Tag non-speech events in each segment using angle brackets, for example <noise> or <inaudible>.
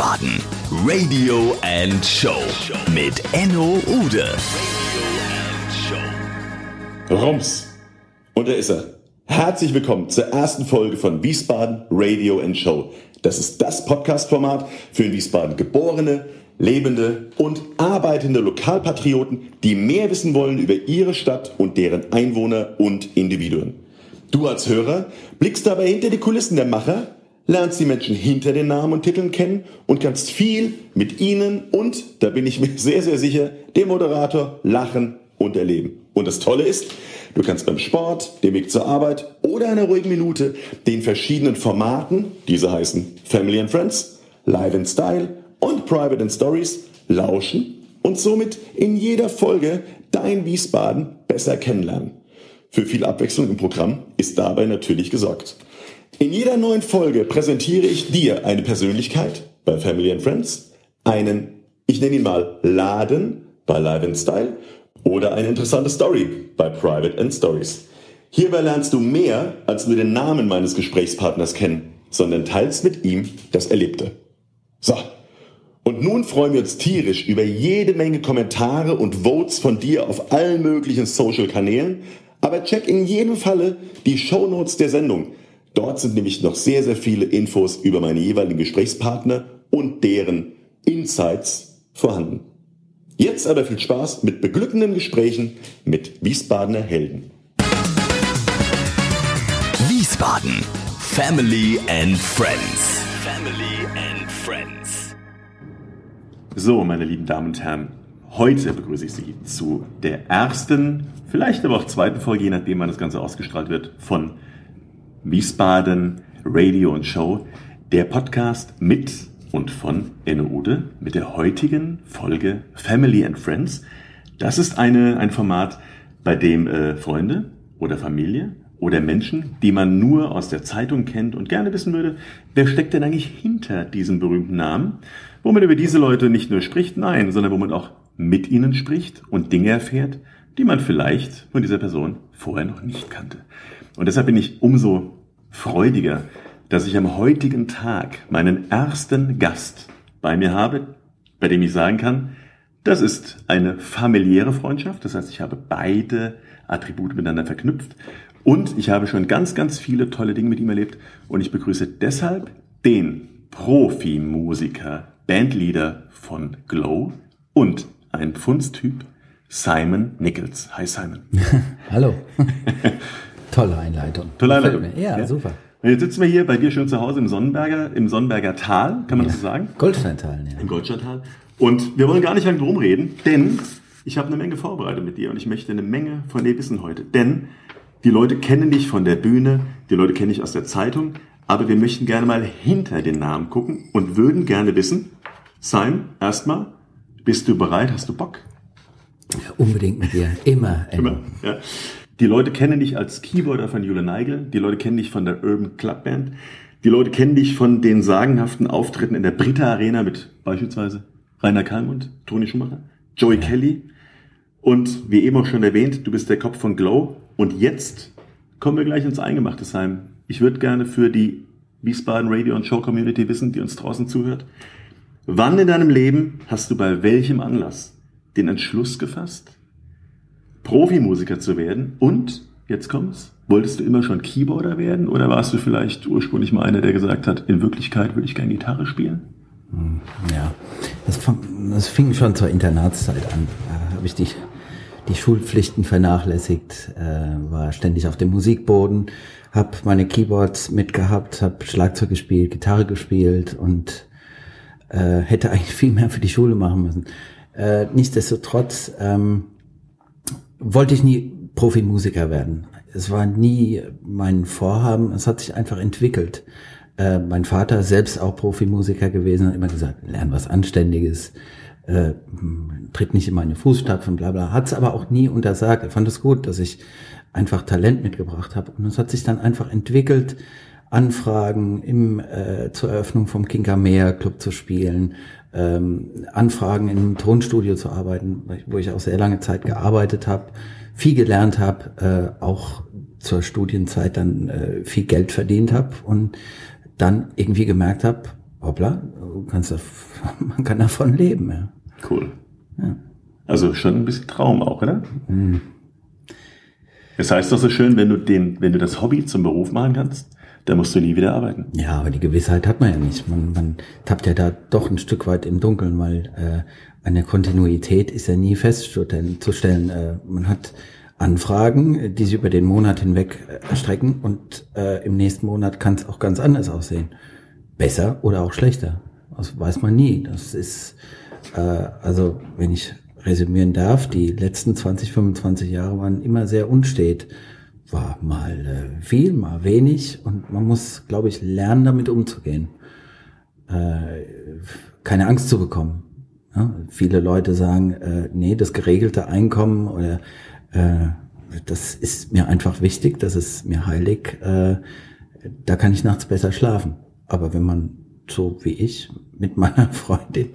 Wiesbaden Radio and Show mit Enno Ude. Rums. Und da ist er. Herzlich willkommen zur ersten Folge von Wiesbaden Radio and Show. Das ist das Podcast-Format für in Wiesbaden geborene, lebende und arbeitende Lokalpatrioten, die mehr wissen wollen über ihre Stadt und deren Einwohner und Individuen. Du als Hörer blickst dabei hinter die Kulissen der Macher, lernst die Menschen hinter den Namen und Titeln kennen und kannst viel mit ihnen und, da bin ich mir <laughs> sehr, sehr sicher, dem Moderator lachen und erleben. Und das Tolle ist, du kannst beim Sport, dem Weg zur Arbeit oder einer ruhigen Minute den verschiedenen Formaten, diese heißen Family and Friends, Live in Style und Private and Stories, lauschen und somit in jeder Folge dein Wiesbaden besser kennenlernen. Für viel Abwechslung im Programm ist dabei natürlich gesorgt. In jeder neuen Folge präsentiere ich dir eine Persönlichkeit bei Family and Friends, einen, ich nenne ihn mal Laden bei Live and Style oder eine interessante Story bei Private and Stories. Hierbei lernst du mehr als nur den Namen meines Gesprächspartners kennen, sondern teilst mit ihm das Erlebte. So. Und nun freuen wir uns tierisch über jede Menge Kommentare und Votes von dir auf allen möglichen Social-Kanälen, aber check in jedem Falle die Shownotes der Sendung. Dort sind nämlich noch sehr, sehr viele Infos über meine jeweiligen Gesprächspartner und deren Insights vorhanden. Jetzt aber viel Spaß mit beglückenden Gesprächen mit Wiesbadener Helden. Wiesbaden Family and Friends. Family and Friends. So, meine lieben Damen und Herren, heute begrüße ich Sie zu der ersten, vielleicht aber auch zweiten Folge, je nachdem, wann das Ganze ausgestrahlt wird, von Wiesbaden Radio und Show, der Podcast mit und von Enno Ude mit der heutigen Folge Family and Friends. Das ist eine, ein Format, bei dem äh, Freunde oder Familie oder Menschen, die man nur aus der Zeitung kennt und gerne wissen würde, wer steckt denn eigentlich hinter diesem berühmten Namen, wo man über diese Leute nicht nur spricht, nein, sondern wo man auch mit ihnen spricht und Dinge erfährt, die man vielleicht von dieser Person vorher noch nicht kannte. Und deshalb bin ich umso freudiger, dass ich am heutigen Tag meinen ersten Gast bei mir habe, bei dem ich sagen kann, das ist eine familiäre Freundschaft. Das heißt, ich habe beide Attribute miteinander verknüpft und ich habe schon ganz, ganz viele tolle Dinge mit ihm erlebt und ich begrüße deshalb den Profimusiker, Bandleader von Glow und ein Pfundstyp, Simon Nichols. Hi Simon. <laughs> Hallo. <laughs> Tolle Einleitung. Tolle Einleitung. Ja, ja, super. Und jetzt sitzen wir hier bei dir schön zu Hause im Sonnenberger, im Sonnenberger Tal, kann man ja. das so sagen? Goldsteintal, ja. Im Goldsteintal. Und wir wollen gar nicht lange drum reden, denn ich habe eine Menge vorbereitet mit dir und ich möchte eine Menge von dir wissen heute. Denn die Leute kennen dich von der Bühne, die Leute kennen dich aus der Zeitung, aber wir möchten gerne mal hinter den Namen gucken und würden gerne wissen, Simon, erstmal, bist du bereit, hast du Bock? Ja, unbedingt mit dir, immer. Immer, ja. Die Leute kennen dich als Keyboarder von Jule Neigel, die Leute kennen dich von der Urban Club Band, die Leute kennen dich von den sagenhaften Auftritten in der Britta Arena mit beispielsweise Rainer Kalmund, Toni Schumacher, Joey ja. Kelly und wie eben auch schon erwähnt, du bist der Kopf von Glow und jetzt kommen wir gleich ins Eingemachte, Heim. Ich würde gerne für die Wiesbaden Radio und Show Community wissen, die uns draußen zuhört. Wann in deinem Leben hast du bei welchem Anlass den Entschluss gefasst, Profimusiker zu werden? Und, jetzt kommt's, wolltest du immer schon Keyboarder werden oder warst du vielleicht ursprünglich mal einer, der gesagt hat, in Wirklichkeit würde ich gerne Gitarre spielen? Hm, ja, das, das fing schon zur Internatszeit an. Da habe ich die, die Schulpflichten vernachlässigt, äh, war ständig auf dem Musikboden, habe meine Keyboards mitgehabt, habe Schlagzeug gespielt, Gitarre gespielt und äh, hätte <laughs> eigentlich viel mehr für die Schule machen müssen. Äh, nichtsdestotrotz ähm, wollte ich nie Profimusiker werden. Es war nie mein Vorhaben, es hat sich einfach entwickelt. Äh, mein Vater, selbst auch Profimusiker gewesen, hat immer gesagt, lern was Anständiges, äh, tritt nicht in meine Fußstapfen, bla bla. Hat es aber auch nie untersagt. Er fand es gut, dass ich einfach Talent mitgebracht habe. Und es hat sich dann einfach entwickelt, Anfragen im, äh, zur Eröffnung vom Kinkermeer Club zu spielen, ähm, Anfragen im Tonstudio zu arbeiten, wo ich auch sehr lange Zeit gearbeitet habe, viel gelernt habe, äh, auch zur Studienzeit dann äh, viel Geld verdient habe und dann irgendwie gemerkt habe, hoppla, kannst, <laughs> man kann davon leben. Ja. Cool. Ja. Also schon ein bisschen Traum auch, oder? Mhm. Das heißt doch so schön, wenn du den, wenn du das Hobby zum Beruf machen kannst, dann musst du nie wieder arbeiten. Ja, aber die Gewissheit hat man ja nicht. Man, man tappt ja da doch ein Stück weit im Dunkeln, weil äh, eine Kontinuität ist ja nie festzustellen. Äh, man hat Anfragen, die sich über den Monat hinweg erstrecken und äh, im nächsten Monat kann es auch ganz anders aussehen. Besser oder auch schlechter. Das weiß man nie. Das ist, äh, also wenn ich resümieren darf, die letzten 20, 25 Jahre waren immer sehr unstet war mal äh, viel, mal wenig und man muss, glaube ich, lernen, damit umzugehen. Äh, keine Angst zu bekommen. Ja? Viele Leute sagen, äh, nee, das geregelte Einkommen oder äh, das ist mir einfach wichtig, das ist mir heilig, äh, da kann ich nachts besser schlafen. Aber wenn man so wie ich mit meiner <laughs> Freundin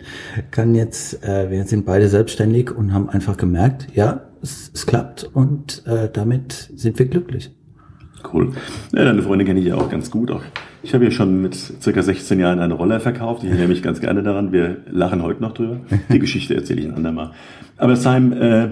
kann jetzt, äh, wir sind beide selbstständig und haben einfach gemerkt, ja, es, es klappt und äh, damit sind wir glücklich. Cool. Ja, deine Freundin kenne ich ja auch ganz gut. Auch ich habe ja schon mit circa 16 Jahren eine Roller verkauft. Ich erinnere mich ganz gerne daran. Wir lachen heute noch drüber. Die Geschichte erzähle ich ein andermal. Aber Simon, äh,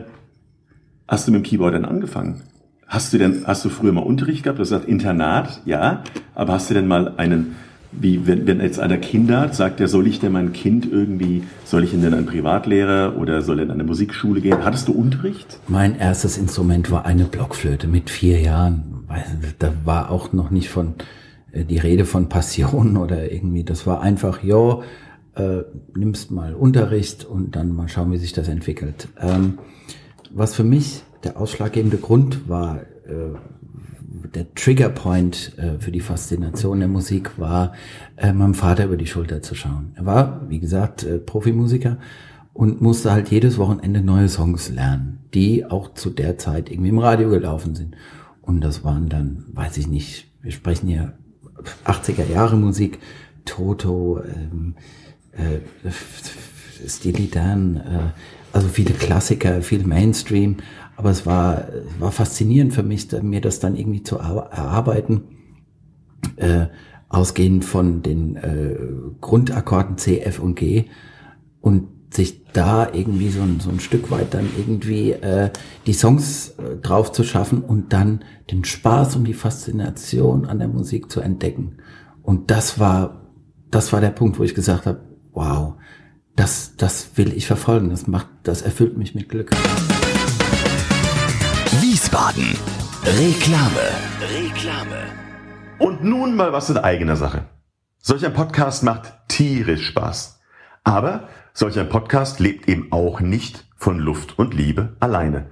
hast du mit dem Keyboard dann angefangen? Hast du denn, hast du früher mal Unterricht gehabt? Du hast gesagt Internat, ja. Aber hast du denn mal einen wie wenn, wenn jetzt einer Kinder hat, sagt er, soll ich denn mein Kind irgendwie, soll ich ihn denn einen Privatlehrer oder soll er in eine Musikschule gehen? Hattest du Unterricht? Mein erstes Instrument war eine Blockflöte mit vier Jahren. Da war auch noch nicht von äh, die Rede von Passion <laughs> oder irgendwie. Das war einfach, ja, äh, nimmst mal Unterricht und dann mal schauen, wie sich das entwickelt. Ähm, was für mich der ausschlaggebende Grund war, äh, der Triggerpoint äh, für die Faszination der Musik war, äh, meinem Vater über die Schulter zu schauen. Er war, wie gesagt, äh, Profimusiker und musste halt jedes Wochenende neue Songs lernen, die auch zu der Zeit irgendwie im Radio gelaufen sind. Und das waren dann, weiß ich nicht, wir sprechen hier 80er Jahre Musik, Toto, ähm, äh, Steely Dan, äh, also viele Klassiker, viel Mainstream. Aber es war, war faszinierend für mich, mir das dann irgendwie zu erarbeiten, äh, ausgehend von den äh, Grundakkorden C, F und G und sich da irgendwie so ein, so ein Stück weit dann irgendwie äh, die Songs äh, drauf zu schaffen und dann den Spaß und die Faszination an der Musik zu entdecken. Und das war, das war der Punkt, wo ich gesagt habe, wow, das, das will ich verfolgen, das macht, das erfüllt mich mit Glück. Wiesbaden. Reklame. Reklame. Und nun mal was in eigener Sache. Solch ein Podcast macht tierisch Spaß. Aber solch ein Podcast lebt eben auch nicht von Luft und Liebe alleine.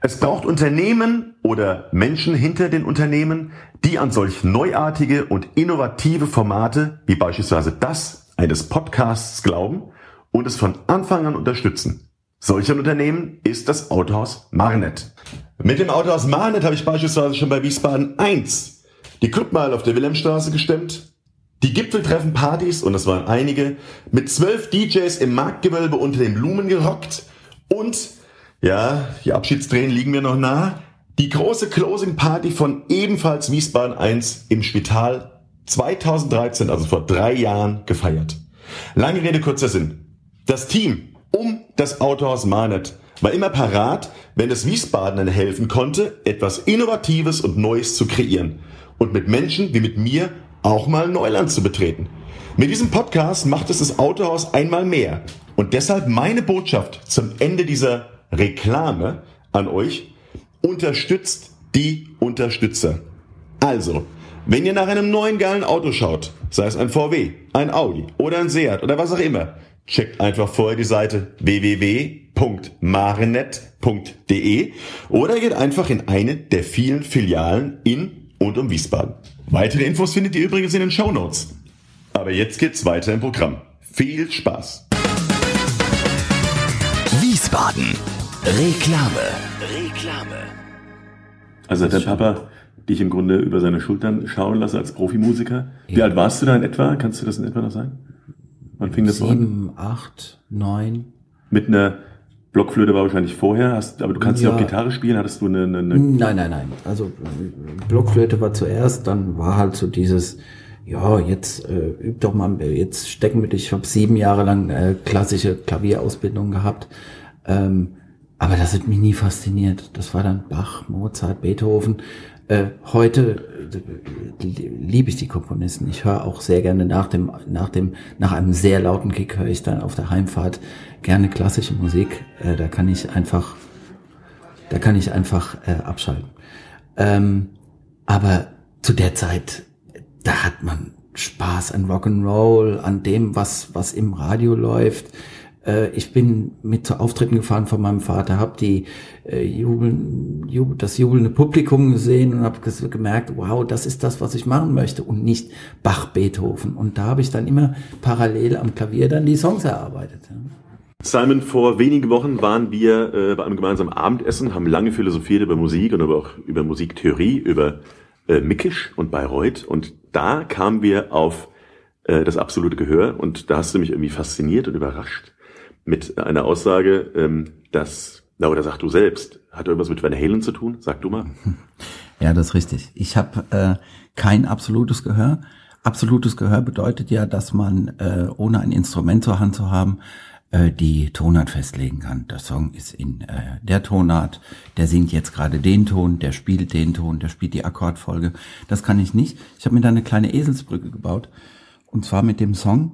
Es braucht Unternehmen oder Menschen hinter den Unternehmen, die an solch neuartige und innovative Formate wie beispielsweise das eines Podcasts glauben und es von Anfang an unterstützen. Solch ein Unternehmen ist das Autohaus Marnet. Mit dem Autohaus Marnet habe ich beispielsweise schon bei Wiesbaden 1 die Clubmeile auf der Wilhelmstraße gestemmt, die Gipfeltreffen-Partys, und das waren einige, mit zwölf DJs im Marktgewölbe unter den Blumen gerockt und, ja, die Abschiedstränen liegen mir noch nah, die große Closing-Party von ebenfalls Wiesbaden 1 im Spital 2013, also vor drei Jahren, gefeiert. Lange Rede, kurzer Sinn. Das Team um das Autohaus Manet war immer parat, wenn es Wiesbaden helfen konnte, etwas Innovatives und Neues zu kreieren und mit Menschen wie mit mir auch mal Neuland zu betreten. Mit diesem Podcast macht es das Autohaus einmal mehr. Und deshalb meine Botschaft zum Ende dieser Reklame an euch. Unterstützt die Unterstützer. Also, wenn ihr nach einem neuen geilen Auto schaut, sei es ein VW, ein Audi oder ein Seat oder was auch immer, checkt einfach vorher die Seite www.marenet.de oder geht einfach in eine der vielen Filialen in und um Wiesbaden. Weitere Infos findet ihr übrigens in den Show Notes. Aber jetzt geht's weiter im Programm. Viel Spaß! Wiesbaden. Reklame. Reklame. Also hat der Papa dich im Grunde über seine Schultern schauen lassen als Profimusiker. Wie ja. alt warst du da in etwa? Kannst du das in etwa noch sagen? Wann fing das Sieben, an? acht, neun. Mit einer Blockflöte war wahrscheinlich vorher, hast, aber du kannst ja, auch Gitarre spielen, hattest du eine, eine, eine Nein, nein, nein. Also Blockflöte war zuerst, dann war halt so dieses ja, jetzt äh, üb doch mal, jetzt stecken wir dich. Ich habe sieben Jahre lang äh, klassische Klavierausbildung gehabt. Ähm, aber das hat mich nie fasziniert. Das war dann Bach, Mozart, Beethoven. Äh, heute äh, liebe ich die Komponisten. Ich höre auch sehr gerne nach dem, nach dem, nach einem sehr lauten Kick höre ich dann auf der Heimfahrt gerne klassische Musik. Äh, da kann ich einfach, da kann ich einfach äh, abschalten. Ähm, aber zu der Zeit, da hat man Spaß an Rock'n'Roll, an dem, was, was im Radio läuft. Äh, ich bin mit zu Auftritten gefahren von meinem Vater, habe die äh, jubeln, jubel, das jubelnde Publikum gesehen und habe gemerkt, wow, das ist das, was ich machen möchte und nicht Bach, Beethoven. Und da habe ich dann immer parallel am Klavier dann die Songs erarbeitet. Simon, vor wenigen Wochen waren wir äh, bei einem gemeinsamen Abendessen, haben lange philosophiert über Musik und aber auch über Musiktheorie, über äh, Mickisch und Bayreuth und da kamen wir auf äh, das absolute Gehör und da hast du mich irgendwie fasziniert und überrascht mit einer Aussage, ähm, dass, na oder sag du selbst, hat irgendwas mit Van Halen zu tun? Sag du mal. <laughs> Ja, das ist richtig. Ich habe äh, kein absolutes Gehör. Absolutes Gehör bedeutet ja, dass man äh, ohne ein Instrument zur Hand zu haben, äh, die Tonart festlegen kann. Der Song ist in äh, der Tonart, der singt jetzt gerade den Ton, der spielt den Ton, der spielt die Akkordfolge. Das kann ich nicht. Ich habe mir da eine kleine Eselsbrücke gebaut. Und zwar mit dem Song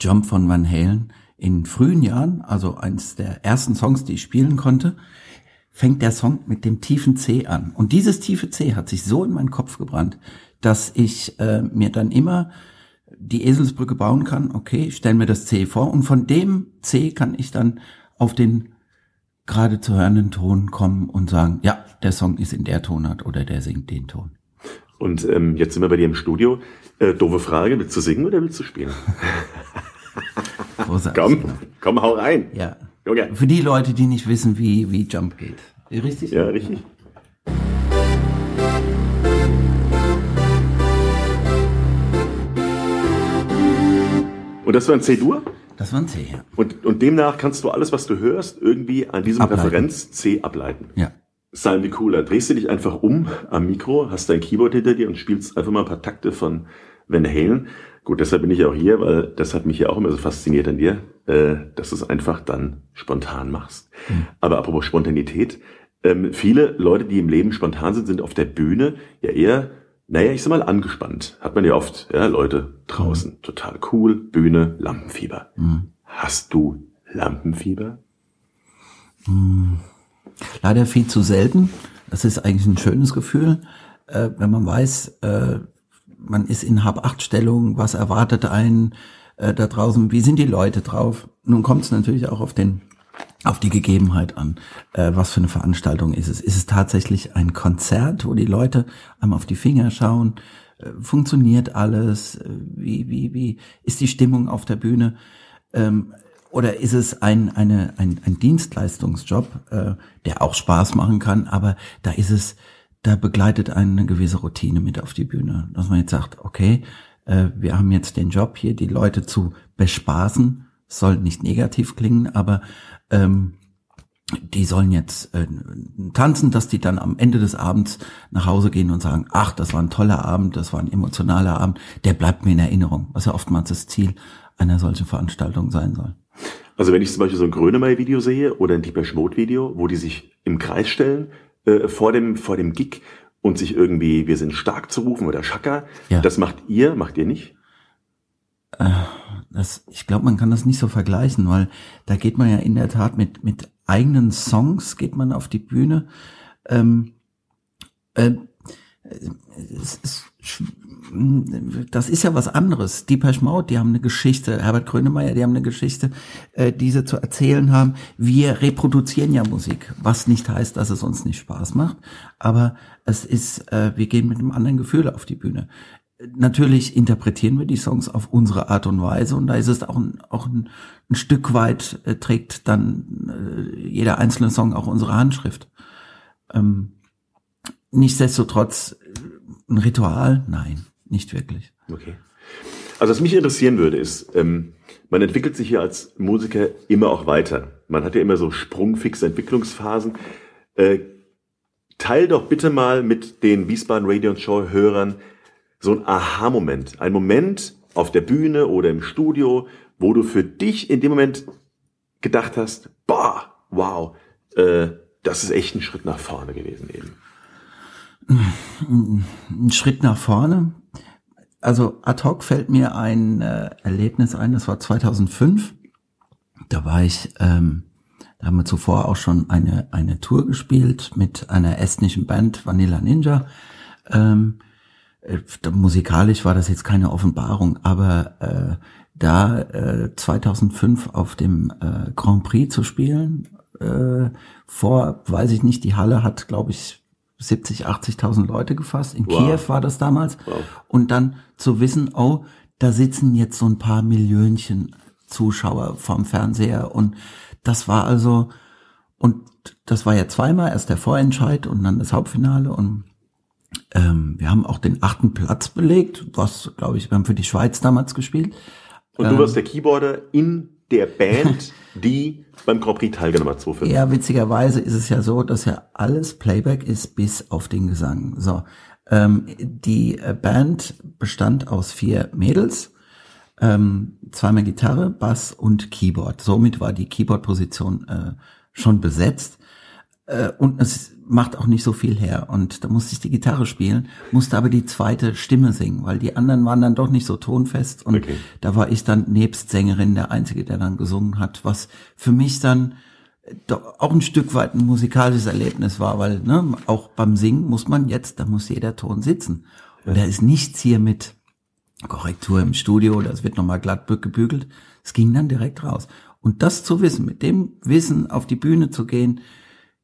Jump von Van Halen in frühen Jahren, also eins der ersten Songs, die ich spielen konnte, fängt der Song mit dem tiefen C an. Und dieses tiefe C hat sich so in meinen Kopf gebrannt, dass ich äh, mir dann immer die Eselsbrücke bauen kann. Okay, ich stelle mir das C vor und von dem C kann ich dann auf den gerade zu hörenden Ton kommen und sagen, ja, der Song ist in der Tonart oder der singt den Ton. Und ähm, jetzt sind wir bei dir im Studio. Äh, doofe Frage, willst du singen oder willst du spielen? <laughs> Komm, komm, hau rein. Ja. Junge. Für die Leute, die nicht wissen, wie, wie Jump geht. Richtig? Ja, richtig. Und das war ein C-Dur? Das war ein C, ja. Und, und demnach kannst du alles, was du hörst, irgendwie an diesem ableiten. Referenz C ableiten. Ja. Sein wie cooler. Drehst du dich einfach um am Mikro, hast dein Keyboard hinter dir und spielst einfach mal ein paar Takte von Van Halen. Gut, deshalb bin ich auch hier, weil das hat mich ja auch immer so fasziniert an dir, äh, dass du es einfach dann spontan machst. Mhm. Aber apropos Spontanität, ähm, viele Leute, die im Leben spontan sind, sind auf der Bühne ja eher, naja, ich sag mal, angespannt. Hat man ja oft, ja, Leute draußen, mhm. total cool, Bühne, Lampenfieber. Mhm. Hast du Lampenfieber? Hm. Leider viel zu selten. Das ist eigentlich ein schönes Gefühl, äh, wenn man weiß, äh, man ist in Hab-Acht-Stellung, was erwartet einen äh, da draußen, wie sind die Leute drauf? Nun kommt es natürlich auch auf den auf die Gegebenheit an. Äh, was für eine Veranstaltung ist es? Ist es tatsächlich ein Konzert, wo die Leute einmal auf die Finger schauen? Äh, funktioniert alles? Äh, wie, wie, wie ist die Stimmung auf der Bühne? Ähm, oder ist es ein, eine, ein, ein Dienstleistungsjob, äh, der auch Spaß machen kann, aber da ist es da begleitet einen eine gewisse Routine mit auf die Bühne. Dass man jetzt sagt, okay, äh, wir haben jetzt den Job hier, die Leute zu bespaßen, soll nicht negativ klingen, aber ähm, die sollen jetzt äh, tanzen, dass die dann am Ende des Abends nach Hause gehen und sagen, ach, das war ein toller Abend, das war ein emotionaler Abend, der bleibt mir in Erinnerung, was ja oftmals das Ziel einer solchen Veranstaltung sein soll. Also wenn ich zum Beispiel so ein Grönemeyer-Video sehe oder ein Deeper Mode-Video, wo die sich im Kreis stellen, äh, vor dem vor dem Gig und sich irgendwie wir sind stark zu rufen oder Schakka. Ja. Das macht ihr, macht ihr nicht? Äh, das, ich glaube, man kann das nicht so vergleichen, weil da geht man ja in der Tat mit mit eigenen Songs geht man auf die Bühne. Ähm, äh, es ist das ist ja was anderes. Deepesh Mode, die haben eine Geschichte, Herbert Grönemeyer, die haben eine Geschichte, äh, die sie zu erzählen haben. Wir reproduzieren ja Musik, was nicht heißt, dass es uns nicht Spaß macht, aber es ist, äh, wir gehen mit einem anderen Gefühl auf die Bühne. Natürlich interpretieren wir die Songs auf unsere Art und Weise und da ist es auch ein, auch ein, ein Stück weit äh, trägt dann äh, jeder einzelne Song auch unsere Handschrift. Ähm, nichtsdestotrotz ein Ritual? Nein, nicht wirklich. Okay. Also was mich interessieren würde, ist, ähm, man entwickelt sich hier als Musiker immer auch weiter. Man hat ja immer so sprungfixe Entwicklungsphasen. Äh, teil doch bitte mal mit den Wiesbaden Radio Show Hörern so ein Aha-Moment, ein Moment auf der Bühne oder im Studio, wo du für dich in dem Moment gedacht hast, boah, wow, äh, das ist echt ein Schritt nach vorne gewesen eben. Ein Schritt nach vorne. Also ad hoc fällt mir ein äh, Erlebnis ein, das war 2005. Da war ich, ähm, da haben wir zuvor auch schon eine, eine Tour gespielt mit einer estnischen Band Vanilla Ninja. Ähm, äh, musikalisch war das jetzt keine Offenbarung, aber äh, da äh, 2005 auf dem äh, Grand Prix zu spielen, äh, vor, weiß ich nicht, die Halle hat, glaube ich, 70, 80.000 Leute gefasst. In wow. Kiew war das damals. Wow. Und dann zu wissen, oh, da sitzen jetzt so ein paar Millionchen Zuschauer vorm Fernseher. Und das war also, und das war ja zweimal, erst der Vorentscheid und dann das Hauptfinale. Und ähm, wir haben auch den achten Platz belegt, was, glaube ich, wir haben für die Schweiz damals gespielt. Und du warst ähm, der Keyboarder in der Band, <laughs> die beim Grand Prix teilgenommen hat, 2005. Ja, witzigerweise ist es ja so, dass ja alles Playback ist bis auf den Gesang. So, ähm, die äh, Band bestand aus vier Mädels, ähm, zweimal Gitarre, Bass und Keyboard. Somit war die Keyboard-Position äh, schon besetzt. Äh, und es macht auch nicht so viel her. Und da musste ich die Gitarre spielen, musste aber die zweite Stimme singen, weil die anderen waren dann doch nicht so tonfest. Und okay. da war ich dann nebst Sängerin der Einzige, der dann gesungen hat, was für mich dann doch auch ein Stück weit ein musikalisches Erlebnis war, weil ne, auch beim Singen muss man jetzt, da muss jeder Ton sitzen. Und da ist nichts hier mit Korrektur im Studio, das wird nochmal glatt gebügelt. Es ging dann direkt raus. Und das zu wissen, mit dem Wissen auf die Bühne zu gehen,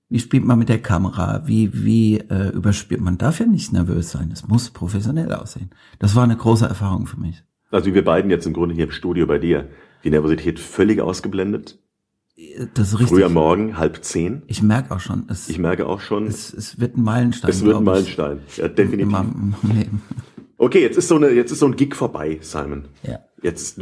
wie spielt man mit der Kamera? Wie, wie äh, überspielt man? Darf ja nicht nervös sein. Es muss professionell aussehen. Das war eine große Erfahrung für mich. Also wir beiden jetzt im Grunde hier im Studio bei dir. Die Nervosität völlig ausgeblendet. Das ist richtig. Früher Morgen, halb zehn. Ich merke auch schon. Es, ich merke auch schon. Es, es wird ein Meilenstein. Es wird ein Meilenstein. Ja, definitiv. Okay, jetzt ist so eine, jetzt ist so ein Gig vorbei, Simon. Ja. Jetzt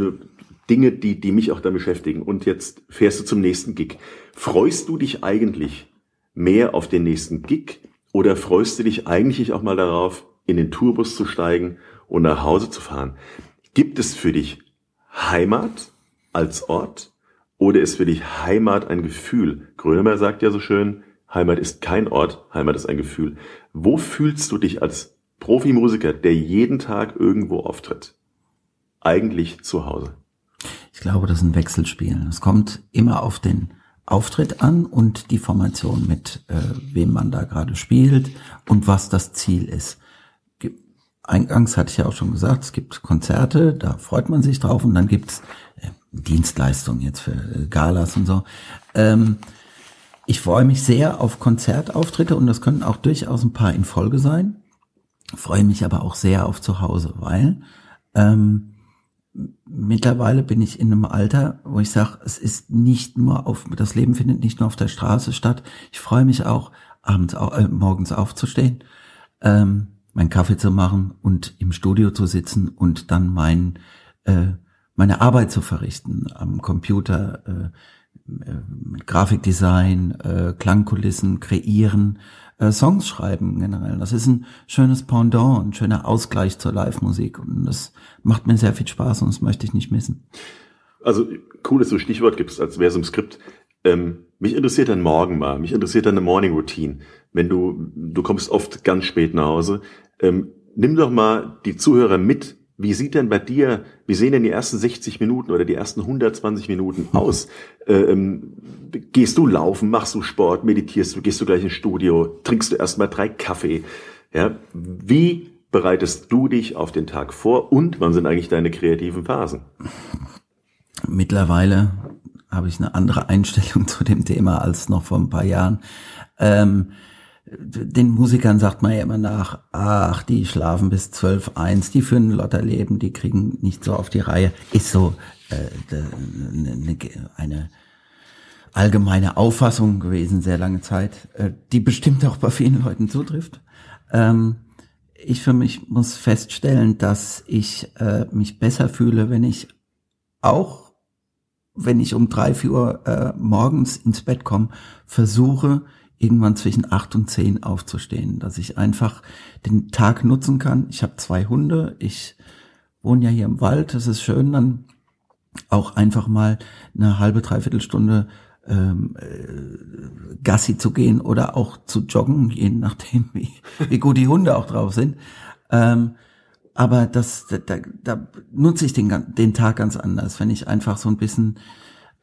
Dinge, die, die mich auch dann beschäftigen. Und jetzt fährst du zum nächsten Gig. Freust du dich eigentlich mehr auf den nächsten Gig oder freust du dich eigentlich auch mal darauf, in den Tourbus zu steigen und nach Hause zu fahren? Gibt es für dich Heimat als Ort oder ist für dich Heimat ein Gefühl? Grönemeyer sagt ja so schön, Heimat ist kein Ort, Heimat ist ein Gefühl. Wo fühlst du dich als Profimusiker, der jeden Tag irgendwo auftritt? Eigentlich zu Hause? Ich glaube, das ist ein Wechselspiel. Es kommt immer auf den Auftritt an und die Formation mit äh, wem man da gerade spielt und was das Ziel ist. Eingangs hatte ich ja auch schon gesagt, es gibt Konzerte, da freut man sich drauf und dann gibt's äh, Dienstleistungen jetzt für äh, Galas und so. Ähm, ich freue mich sehr auf Konzertauftritte und das können auch durchaus ein paar in Folge sein. Freue mich aber auch sehr auf zu Hause, weil ähm, mittlerweile bin ich in einem Alter, wo ich sage, es ist nicht nur auf, das Leben findet nicht nur auf der Straße statt. Ich freue mich auch, abends, äh, morgens aufzustehen, ähm, meinen Kaffee zu machen und im Studio zu sitzen und dann mein, äh, meine Arbeit zu verrichten am Computer, äh, äh mit Grafikdesign, äh, Klangkulissen kreieren, äh, Songs schreiben generell. Das ist ein schönes Pendant, ein schöner Ausgleich zur Live-Musik und das macht mir sehr viel Spaß und das möchte ich nicht missen. Also cool, dass du Stichwort gibst, als wäre es im Skript. Ähm, mich interessiert dein Morgen mal, mich interessiert deine Morning Routine. Wenn du, du kommst oft ganz spät nach Hause, ähm, nimm doch mal die Zuhörer mit wie sieht denn bei dir, wie sehen denn die ersten 60 Minuten oder die ersten 120 Minuten aus? Ähm, gehst du laufen, machst du Sport, meditierst du, gehst du gleich ins Studio, trinkst du erstmal drei Kaffee? Ja, wie bereitest du dich auf den Tag vor und wann sind eigentlich deine kreativen Phasen? Mittlerweile habe ich eine andere Einstellung <laughs> zu dem Thema als noch vor ein paar Jahren. Ähm, den Musikern sagt man ja immer nach, ach, die schlafen bis zwölf eins, die führen ein Lotterleben, die kriegen nicht so auf die Reihe. Ist so äh, eine, eine allgemeine Auffassung gewesen, sehr lange Zeit, äh, die bestimmt auch bei vielen Leuten zutrifft. Ähm, ich für mich muss feststellen, dass ich äh, mich besser fühle, wenn ich auch, wenn ich um drei, vier Uhr äh, morgens ins Bett komme, versuche, irgendwann zwischen acht und zehn aufzustehen, dass ich einfach den Tag nutzen kann. Ich habe zwei Hunde, ich wohne ja hier im Wald, es ist schön, dann auch einfach mal eine halbe, dreiviertel Stunde ähm, äh, Gassi zu gehen oder auch zu joggen, <laughs> je nachdem, wie, wie gut die Hunde auch drauf sind. Ähm, aber das, da, da nutze ich den, den Tag ganz anders, wenn ich einfach so ein bisschen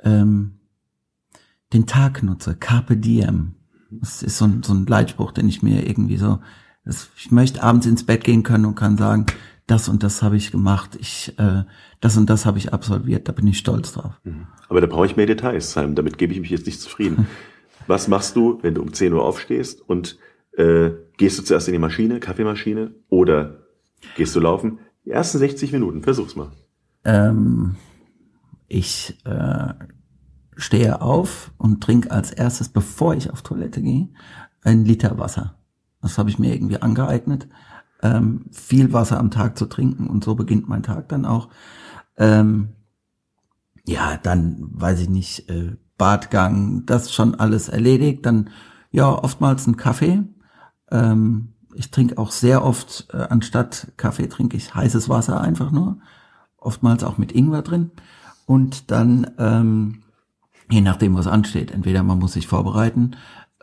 ähm, den Tag nutze, Carpe Diem. Das ist so ein, so ein Leitspruch, den ich mir irgendwie so, das, ich möchte abends ins Bett gehen können und kann sagen, das und das habe ich gemacht, ich, äh, das und das habe ich absolviert, da bin ich stolz drauf. Mhm. Aber da brauche ich mehr Details, Simon, damit gebe ich mich jetzt nicht zufrieden. <laughs> Was machst du, wenn du um 10 Uhr aufstehst und äh, gehst du zuerst in die Maschine, Kaffeemaschine oder gehst du laufen? Die ersten 60 Minuten, versuch's mal. Ähm, ich äh, stehe auf und trinke als erstes, bevor ich auf Toilette gehe, ein Liter Wasser. Das habe ich mir irgendwie angeeignet, ähm, viel Wasser am Tag zu trinken und so beginnt mein Tag dann auch. Ähm, ja, dann weiß ich nicht, äh, Badgang, das schon alles erledigt. Dann ja, oftmals ein Kaffee. Ähm, ich trinke auch sehr oft, äh, anstatt Kaffee trinke ich heißes Wasser einfach nur. Oftmals auch mit Ingwer drin. Und dann, ähm, je nachdem, was ansteht, entweder man muss sich vorbereiten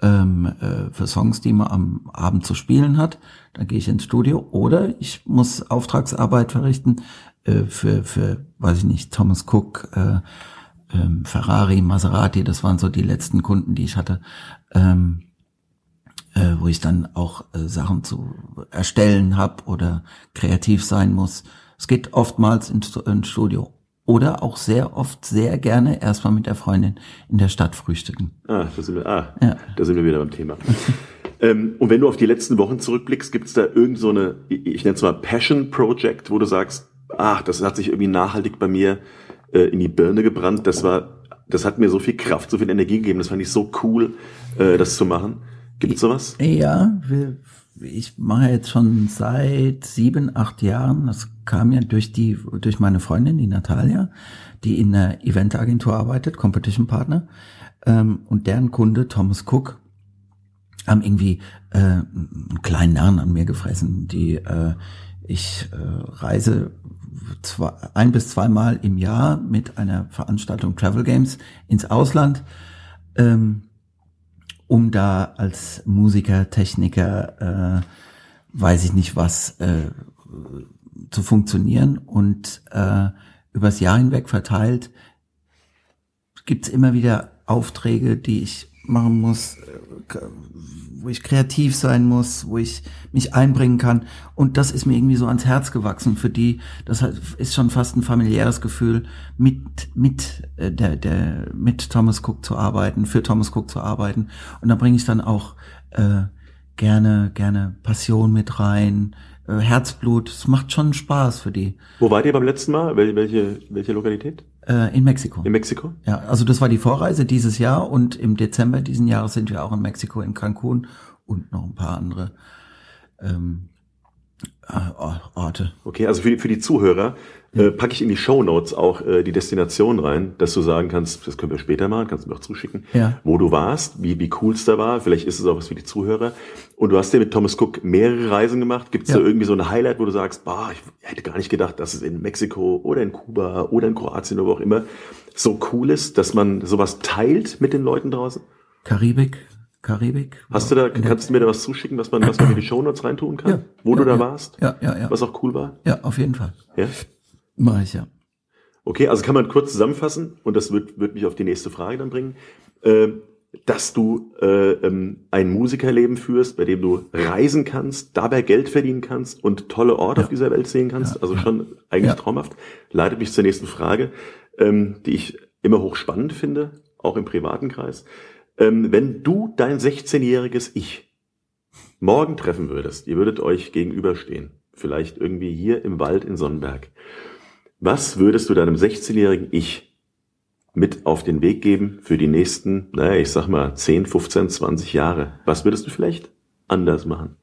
ähm, äh, für Songs, die man am Abend zu spielen hat, dann gehe ich ins Studio, oder ich muss Auftragsarbeit verrichten äh, für, für, weiß ich nicht, Thomas Cook, äh, ähm, Ferrari, Maserati, das waren so die letzten Kunden, die ich hatte. Ähm, äh, wo ich dann auch äh, Sachen zu erstellen habe oder kreativ sein muss. Es geht oftmals ins, ins Studio. Oder auch sehr oft sehr gerne erstmal mit der Freundin in der Stadt frühstücken. Ah, da sind wir, ah, ja. da sind wir wieder beim Thema. <laughs> ähm, und wenn du auf die letzten Wochen zurückblickst, gibt es da irgend so eine, ich nenne es mal Passion Project, wo du sagst, ach, das hat sich irgendwie nachhaltig bei mir äh, in die Birne gebrannt. Das war, das hat mir so viel Kraft, so viel Energie gegeben. Das fand ich so cool, äh, das zu machen. Gibt es sowas? Ja, ich mache jetzt schon seit sieben, acht Jahren. Das kam ja durch die, durch meine Freundin, die Natalia, die in einer Eventagentur arbeitet, Competition Partner, ähm, und deren Kunde Thomas Cook haben irgendwie äh, einen kleinen Narren an mir gefressen. Die äh, ich äh, reise zwei, ein bis zweimal im Jahr mit einer Veranstaltung Travel Games ins Ausland. Ähm, um da als Musiker, Techniker, äh, weiß ich nicht was, äh, zu funktionieren und äh, übers Jahr hinweg verteilt gibt's immer wieder Aufträge, die ich machen muss, äh, wo ich kreativ sein muss, wo ich mich einbringen kann. Und das ist mir irgendwie so ans Herz gewachsen. Für die, das ist schon fast ein familiäres Gefühl, mit, mit, äh, der, der, mit Thomas Cook zu arbeiten, für Thomas Cook zu arbeiten. Und da bringe ich dann auch äh, gerne, gerne Passion mit rein, äh, Herzblut. Es macht schon Spaß für die. Wo wart ihr beim letzten Mal? Welche, welche Lokalität? Äh, in Mexiko. In Mexiko? Ja, also das war die Vorreise dieses Jahr und im Dezember diesen Jahres sind wir auch in Mexiko, in Cancun und noch ein paar andere ähm, äh, Orte. Okay, also für die, für die Zuhörer äh, packe ich in die Show Notes auch äh, die Destination rein, dass du sagen kannst, das können wir später machen, kannst du mir auch zuschicken, ja. wo du warst, wie, wie cool es da war. Vielleicht ist es auch was für die Zuhörer. Und du hast ja mit Thomas Cook mehrere Reisen gemacht. Gibt es ja. da irgendwie so ein Highlight, wo du sagst, bah, ich hätte gar nicht gedacht, dass es in Mexiko oder in Kuba oder in Kroatien oder wo auch immer so cool ist, dass man sowas teilt mit den Leuten draußen? Karibik, Karibik. Hast du da, kannst du mir da was zuschicken, was man, was man in die Shownotes reintun kann? Ja, wo ja, du da ja, warst? Ja, ja, ja. Was auch cool war? Ja, auf jeden Fall. Ja? Mach ich ja. Okay, also kann man kurz zusammenfassen, und das wird, wird mich auf die nächste Frage dann bringen, äh, dass du äh, ähm, ein Musikerleben führst, bei dem du reisen kannst, dabei Geld verdienen kannst und tolle Orte Ja. auf dieser Welt sehen kannst. Ja, Also schon eigentlich Ja. traumhaft. Leitet mich zur nächsten Frage, ähm, die ich immer hochspannend finde, auch im privaten Kreis. Ähm, wenn du dein 16-jähriges Ich morgen treffen würdest, ihr würdet euch gegenüberstehen, vielleicht irgendwie hier im Wald in Sonnenberg, was würdest du deinem 16-jährigen Ich mit auf den Weg geben für die nächsten, naja, ich sag mal 10, 15, 20 Jahre? Was würdest du vielleicht anders machen?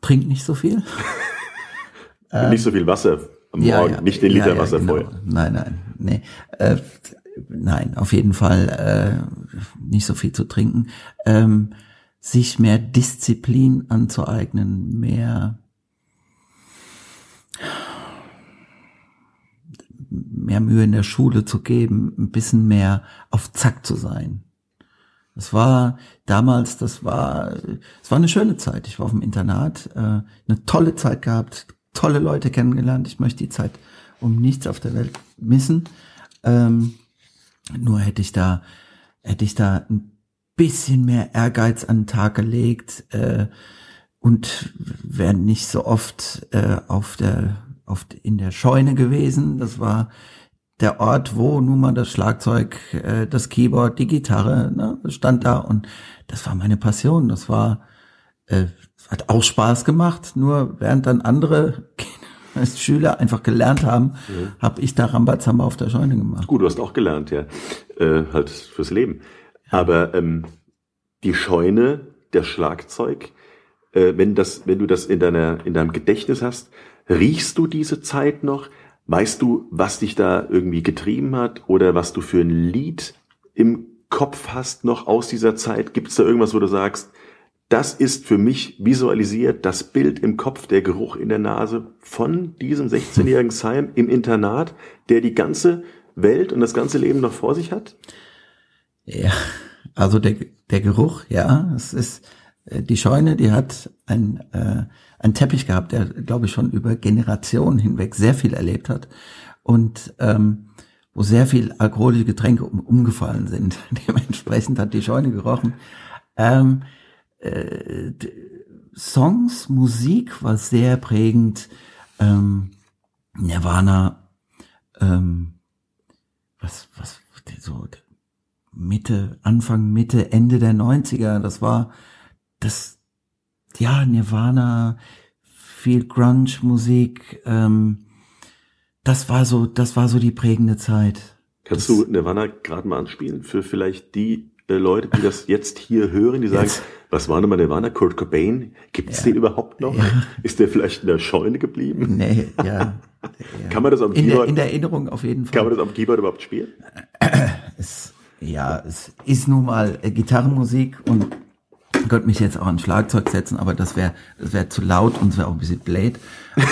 Trink nicht so viel. <laughs> nicht so viel Wasser am Morgen, nicht den Liter Wasser genau. vorher. Nein, nein, nee. Äh, nein, auf jeden Fall äh, nicht so viel zu trinken. Ähm, sich mehr Disziplin anzueignen, mehr mehr Mühe in der Schule zu geben, ein bisschen mehr auf Zack zu sein. Das war damals, das war, es war eine schöne Zeit. Ich war auf dem Internat, äh, eine tolle Zeit gehabt, tolle Leute kennengelernt. Ich möchte die Zeit um nichts auf der Welt missen. Ähm, nur hätte ich da, hätte ich da ein bisschen mehr Ehrgeiz an den Tag gelegt äh, und wäre nicht so oft äh, auf der, auf in der Scheune gewesen. Das war der Ort, wo nun mal das Schlagzeug, äh, das Keyboard, die Gitarre, ne, stand da und das war meine Passion. Das war, äh, hat auch Spaß gemacht. Nur während dann andere <laughs> als Schüler einfach gelernt haben, ja. habe ich da Rambazamba auf der Scheune gemacht. Gut, du hast auch gelernt, ja, äh, halt fürs Leben. Aber ähm, die Scheune, der Schlagzeug, äh, wenn das, wenn du das in deiner in deinem Gedächtnis hast, riechst du diese Zeit noch? Weißt du, was dich da irgendwie getrieben hat oder was du für ein Lied im Kopf hast noch aus dieser Zeit? Gibt es da irgendwas, wo du sagst, das ist für mich visualisiert das Bild im Kopf, der Geruch in der Nase von diesem 16-jährigen <laughs> Sam im Internat, der die ganze Welt und das ganze Leben noch vor sich hat? Ja, also der, der Geruch, ja, es ist die Scheune, die hat ein äh, einen Teppich gehabt, der, glaube ich, schon über Generationen hinweg sehr viel erlebt hat und ähm, wo sehr viel alkoholische Getränke um, umgefallen sind. <laughs> Dementsprechend hat die Scheune gerochen. Ähm, äh, Songs, Musik war sehr prägend. Ähm, Nirvana, ähm, was, was, so Mitte, Anfang, Mitte, Ende der 90er, das war, das, ja, Nirvana, viel Grunge-Musik, ähm, das war so, das war so die prägende Zeit. Kannst das, du Nirvana gerade mal anspielen für vielleicht die äh, Leute, die das jetzt hier hören, die sagen, jetzt. was war denn mal Nirvana? Kurt Cobain? Gibt es ja. den überhaupt noch? Ja. Ist der vielleicht in der Scheune geblieben? Nee, ja. <laughs> ja. Kann man das am in Keyboard? Der, in der Erinnerung auf jeden Fall. Kann man das am Keyboard überhaupt spielen? Es, ja, es ist nun mal äh, Gitarrenmusik und ich könnte mich jetzt auch an Schlagzeug setzen, aber das wäre das wäre zu laut und es wäre auch ein bisschen blöd.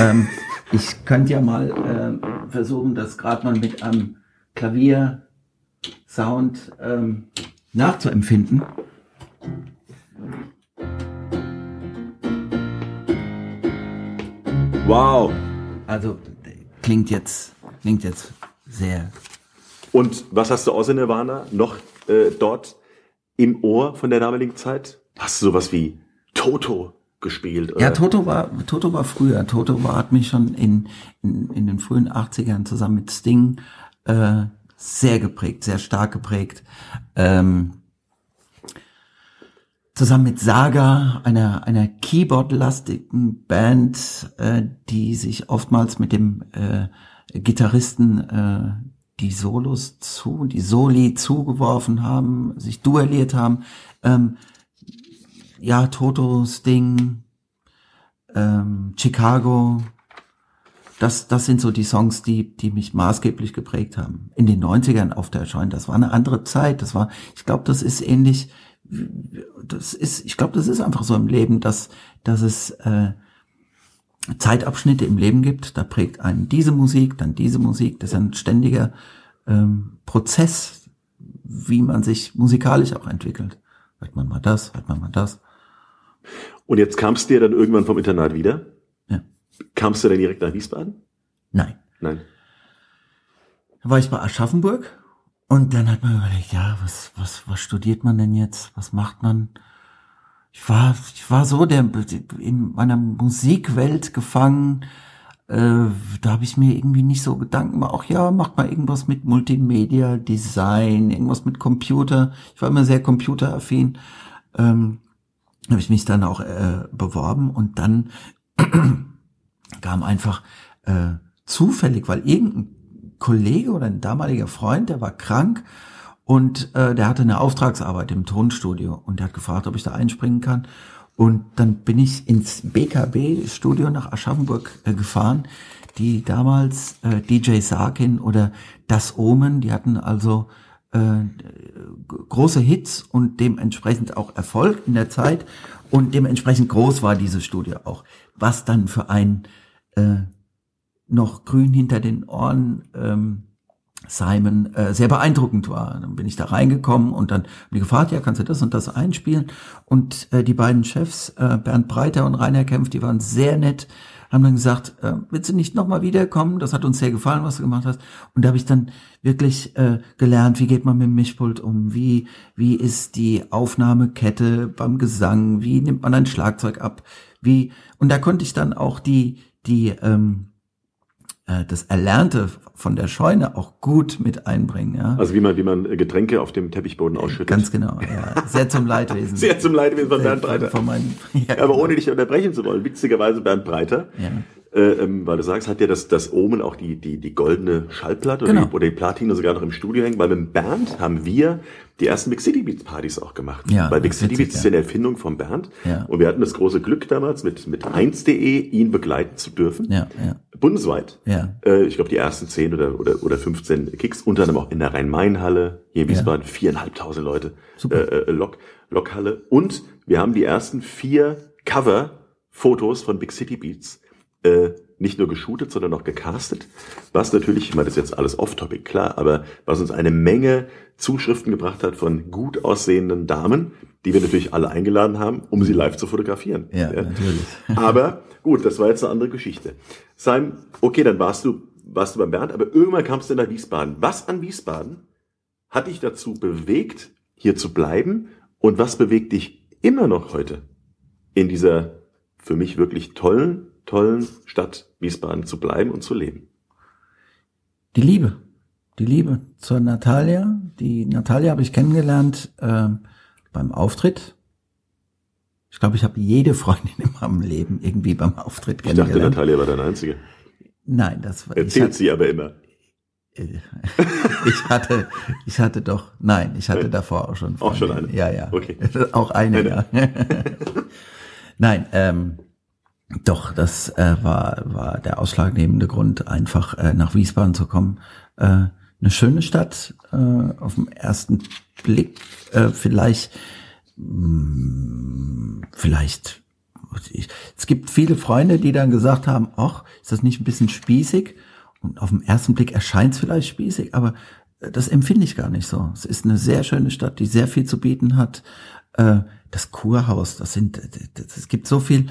ähm, <laughs> ich könnte ja mal äh, versuchen, das gerade mal mit einem Klavier-Sound ähm, nachzuempfinden. Wow. Also klingt jetzt klingt jetzt sehr. Und was hast du außer Nirvana noch äh, dort im Ohr von der damaligen Zeit? Hast du sowas wie Toto gespielt? Oder? Ja, Toto war, Toto war früher. Toto war, hat mich schon in, in, in den frühen 80ern zusammen mit Sting äh, sehr geprägt, sehr stark geprägt. Ähm, zusammen mit Saga, einer, einer Keyboard-lastigen Band, äh, die sich oftmals mit dem äh, Gitarristen äh, die Solos zu, die Soli zugeworfen haben, sich duelliert haben. Ähm, ja, Toto, Sting, ähm, Chicago, das, das sind so die Songs, die, die mich maßgeblich geprägt haben. In den 90ern auf der Scheune, das war eine andere Zeit. Das war, ich glaube, das ist ähnlich, das ist, ich glaube, das ist einfach so im Leben, dass, dass es äh, Zeitabschnitte im Leben gibt. Da prägt einen diese Musik, dann diese Musik. Das ist ein ständiger ähm, Prozess, wie man sich musikalisch auch entwickelt. Hört man mal das, hört man mal das. Und jetzt kamst du ja dann irgendwann vom Internat wieder? Ja. Kamst du dann direkt nach Wiesbaden? Nein. Nein. Da war ich bei Aschaffenburg und dann hat man überlegt, ja, was, was, was studiert man denn jetzt? Was macht man? Ich war, ich war so der, in meiner Musikwelt gefangen. Äh, da habe ich mir irgendwie nicht so Gedanken gemacht. Auch ja, macht mal irgendwas mit Multimedia, Design, irgendwas mit Computer. Ich war immer sehr computeraffin. Ähm, habe ich mich dann auch äh, beworben und dann <clears throat> kam einfach äh, zufällig, weil irgendein Kollege oder ein damaliger Freund, der war krank und äh, der hatte eine Auftragsarbeit im Tonstudio und der hat gefragt, ob ich da einspringen kann. Und dann bin ich ins BKB-Studio nach Aschaffenburg äh, gefahren. die damals äh, DJ Sarkin oder Das Omen, die hatten also äh, große Hits und dementsprechend auch Erfolg in der Zeit und dementsprechend groß war dieses Studio auch. Was dann für ein äh, noch grün hinter den Ohren ähm, Simon äh, sehr beeindruckend war. Dann bin ich da reingekommen und dann haben die gefragt, ja, kannst du das und das einspielen? Und äh, die beiden Chefs, äh, Bernd Breiter und Rainer Kempf, die waren sehr nett, haben dann gesagt, äh, willst du nicht nochmal wiederkommen? Das hat uns sehr gefallen, was du gemacht hast. Und da habe ich dann wirklich äh, gelernt, wie geht man mit dem Mischpult um, wie, wie ist die Aufnahmekette beim Gesang, wie nimmt man ein Schlagzeug ab, wie, und da konnte ich dann auch die, die, ähm, äh, das Erlernte von der Scheune auch gut mit einbringen. Ja. Also wie man, wie man Getränke auf dem Teppichboden ausschüttet. Ganz genau, ja. Sehr zum Leidwesen. <laughs> Sehr zum Leidwesen von Bernd Breiter. Von meinen, <laughs> ja, aber ohne dich unterbrechen zu wollen, witzigerweise Bernd Breiter, Ja. äh, ähm, weil du sagst, hat ja das, das Omen auch die, die, die goldene Schallplatte oder, Genau. die, oder die Platine sogar noch im Studio hängen, weil mit Bernd haben wir die ersten Big City Beats Partys auch gemacht. Ja, weil Big City Beats ist ja. ja eine Erfindung von Bernd. Ja. Und wir hatten das große Glück damals mit, mit 1.de ihn begleiten zu dürfen. Ja, ja. Bundesweit. Ja. Äh, ich glaube, die ersten 10 oder, oder, oder 15 Kicks, unter anderem auch in der Rhein-Main-Halle, hier in Ja. Wiesbaden, viereinhalbtausend Leute, Super. äh, äh, Lok, Lokhalle. Und wir haben die ersten vier Cover-Fotos von Big City Beats äh, nicht nur geshootet, sondern auch gecastet. Was natürlich, ich meine, das ist jetzt alles off-topic, klar, aber was uns eine Menge Zuschriften gebracht hat von gut aussehenden Damen, die wir natürlich alle eingeladen haben, um sie live zu fotografieren. Ja, natürlich. Aber <laughs> gut, das war jetzt eine andere Geschichte. Simon, okay, dann warst du, warst du beim Bernd, aber irgendwann kamst du nach Wiesbaden. Was an Wiesbaden hat dich dazu bewegt, hier zu bleiben? Und was bewegt dich immer noch heute in dieser für mich wirklich tollen, tollen Stadt Wiesbaden zu bleiben und zu leben? Die Liebe. Die Liebe zur Natalia. Die Natalia habe ich kennengelernt ähm, beim Auftritt. Ich glaube, ich habe jede Freundin in meinem Leben irgendwie beim Auftritt Ich dachte, kennengelernt. Natalia war deine Einzige. Nein, das war Erzählt hatte, sie aber immer. <laughs> ich hatte, ich hatte doch, nein, ich hatte davor auch schon. Auch schon eine? Ja, ja. Okay. <laughs> auch eine, Eine. ja. <laughs> nein, ähm, doch, das äh, war, war der ausschlaggebende Grund, einfach äh, nach Wiesbaden zu kommen. Äh, eine schöne Stadt, äh, auf den ersten Blick, äh, vielleicht, mh, vielleicht, ich, es gibt viele Freunde, die dann gesagt haben, ach, ist das nicht ein bisschen spießig? Und auf den ersten Blick erscheint es vielleicht spießig, aber äh, das empfinde ich gar nicht so. Es ist eine sehr schöne Stadt, die sehr viel zu bieten hat. Äh, Das Kurhaus, das sind, es gibt so viel,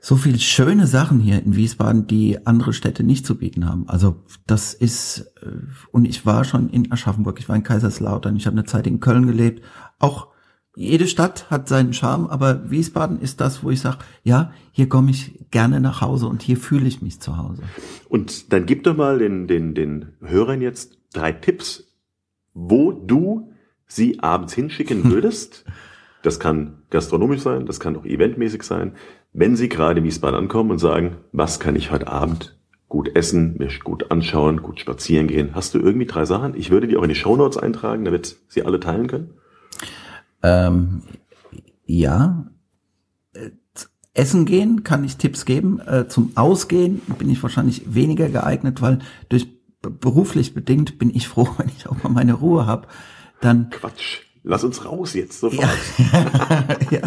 so viel schöne Sachen hier in Wiesbaden, die andere Städte nicht zu bieten haben. Also das ist, äh, und ich war schon in Aschaffenburg, ich war in Kaiserslautern, ich habe eine Zeit in Köln gelebt. Auch jede Stadt hat seinen Charme, aber Wiesbaden ist das, wo ich sage, ja, hier komme ich gerne nach Hause und hier fühle ich mich zu Hause. Und dann gib doch mal den, den, den Hörern jetzt drei Tipps, wo du sie abends hinschicken <laughs> würdest. Das kann gastronomisch sein, das kann auch eventmäßig sein. Wenn sie gerade in Wiesbaden ankommen und sagen, was kann ich heute Abend gut essen, mich gut anschauen, gut spazieren gehen. Hast du irgendwie drei Sachen? Ich würde die auch in die Shownotes eintragen, damit sie alle teilen können. Ähm, ja. Äh, Essen gehen kann ich Tipps geben. Äh, zum Ausgehen bin ich wahrscheinlich weniger geeignet, weil durch beruflich bedingt bin ich froh, <laughs> wenn ich auch mal meine Ruhe habe. Dann Quatsch. Lass uns raus jetzt sofort. ja.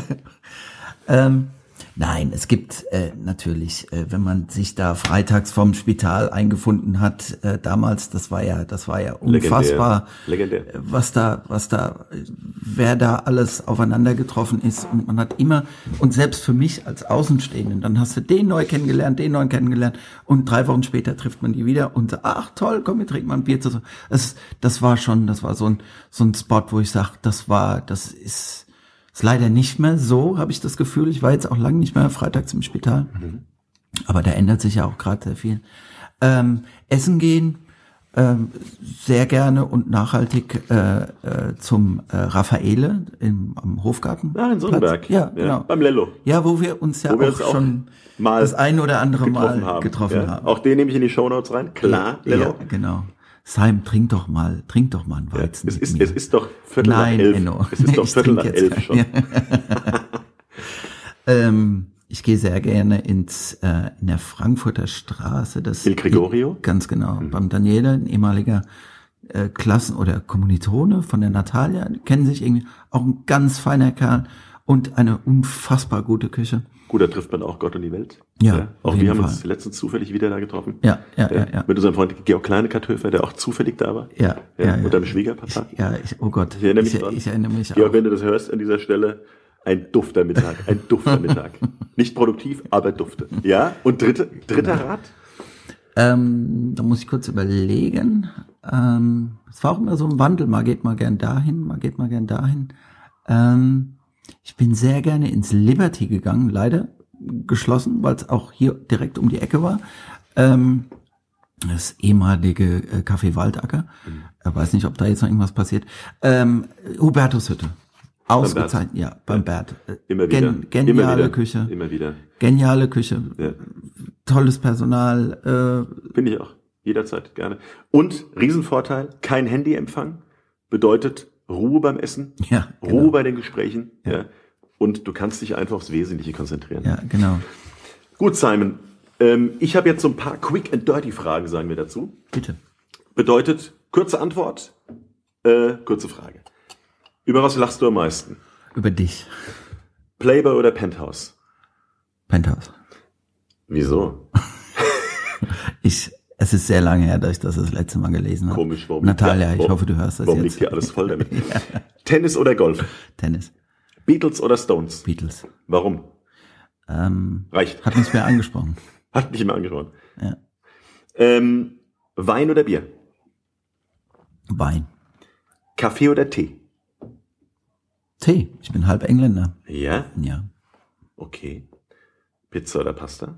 <laughs> ähm, nein, es gibt äh, natürlich, äh, wenn man sich da freitags vom Spital eingefunden hat, äh, damals, das war ja, das war ja unfassbar, Legendär. äh, was da, was da, wer da alles aufeinander getroffen ist und man hat immer und selbst für mich als Außenstehenden, dann hast du den neu kennengelernt, den neu kennengelernt und drei Wochen später trifft man die wieder und sagt, ach toll, komm, wir trinken mal ein Bier zusammen. Das, das war schon, das war so ein so ein Spot, wo ich sage, das war, das ist ist leider nicht mehr so, habe ich das Gefühl. Ich war jetzt auch lange nicht mehr freitags im Spital. Aber da ändert sich ja auch gerade sehr viel. Ähm, essen gehen, ähm, sehr gerne und nachhaltig äh, äh, zum äh, Raffaele im, am Hofgarten. Ah, in Sonnenberg. Ja, genau. Beim Lello. Ja, wo wir uns ja Wo auch schon mal das ein oder andere getroffen Mal haben. getroffen ja. haben. Auch den nehme ich in die Shownotes rein. Klar, ja, Lello. genau. Simon, trink doch mal, trink doch mal einen Ja, Weizen. es, mit ist, es ist doch Viertel Nein, nach elf. Enno. Es ist doch <laughs> Ich Viertel nach elf schon. <laughs> Ähm, Ich gehe sehr gerne ins äh, in der Frankfurter Straße. Das Il Gregorio? Ganz genau. Beim Daniele, ein ehemaliger äh, Klassen- oder Kommilitone von der Natalia, kennen sich irgendwie. Auch ein ganz feiner Kerl und eine unfassbar gute Küche. Gut, da trifft man auch Gott und die Welt. Ja, Auch auf wir haben uns Fall. letztens zufällig wieder da getroffen. Ja, ja, ja, ja. Mit unserem Freund Georg Kleinekartöfer, der auch zufällig da war. Ja, ja, ja. Und deinem Schwiegerpapa. Ja, ich, oh Gott. Ich erinnere mich ich, dran. ich erinnere mich Georg, auch. wenn du das hörst an dieser Stelle, ein dufter Mittag, ein <laughs> dufter Mittag. Nicht produktiv, aber dufte. Ja, und dritte, dritter Rat? Ähm, da muss ich kurz überlegen. Ähm, es war auch immer so ein Wandel. Mal geht mal gern dahin, mal geht mal gern dahin. Ähm, ich bin sehr gerne ins Liberty gegangen, leider geschlossen, weil es auch hier direkt um die Ecke war. Ähm, das ehemalige äh, Café Waldacker. Ich weiß nicht, ob da jetzt noch irgendwas passiert. Ähm, Hubertus Hütte. Ausgezeichnet, ja, beim Bert. Äh, Immer wieder. Gen geniale immer wieder, Küche. Immer wieder. Geniale Küche. Ja. Tolles Personal. Äh, Finde ich auch. Jederzeit, gerne. Und Riesenvorteil, kein Handyempfang. Bedeutet Ruhe beim Essen. <laughs> Ja, Ruhe genau. bei den Gesprächen. Ja. Und du kannst dich einfach aufs Wesentliche konzentrieren. ja, genau. Gut, Simon. Ähm, ich habe jetzt so ein paar Quick and Dirty Fragen, sagen wir dazu. Bitte. Bedeutet kurze Antwort, äh, kurze Frage. Über was lachst du am meisten? Über dich. Playboy oder Penthouse? Penthouse. Wieso? <laughs> Ich, es ist sehr lange her, dass ich das das letzte Mal gelesen habe. Komisch, warum? Natalia, liegt ich ja- hoffe, du hörst das Warum jetzt. liegt hier alles voll damit? <laughs> Tennis oder Golf? Tennis. Beatles oder Stones? Beatles. Warum? Ähm, Reicht. hat uns mehr angesprochen. <laughs> Hat nicht immer angesprochen. Ja. Ähm, Wein oder Bier? Wein. Kaffee oder Tee? Tee. Ich bin halb Engländer. Ja, Ja. okay. Pizza oder Pasta?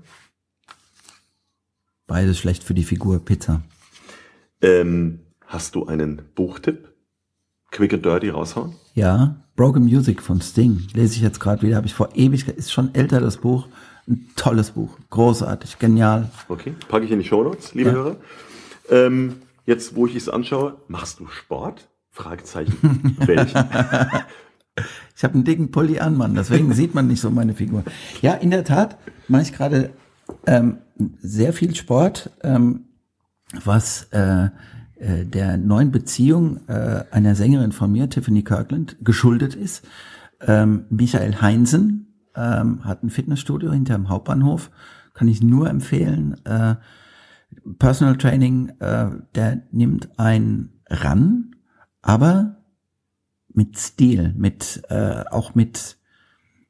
Beides schlecht für die Figur. Pizza. Ähm, hast du einen Buchtipp? Quick and Dirty raushauen? Ja. Broken Music von Sting. Lese ich jetzt gerade wieder. Habe ich vor ewig, ist schon älter das Buch. Ein tolles Buch. Großartig. Genial. Okay, packe ich in die Shownotes, liebe Ja. Hörer. Ähm, jetzt, wo ich es anschaue, machst du Sport? Fragezeichen. <laughs> Welchen? Ich habe einen dicken Pulli an, Mann. Deswegen sieht man nicht so meine Figur. Ja, in der Tat mache ich gerade ähm, sehr viel Sport, ähm, was äh, äh, der neuen Beziehung äh, einer Sängerin von mir, Tiffany Kirkland, geschuldet ist. Ähm, Michael Heinsen ähm, hat ein Fitnessstudio hinterm Hauptbahnhof, kann ich nur empfehlen. Äh, Personal Training, äh, der nimmt einen ran, aber mit Stil, mit äh, auch mit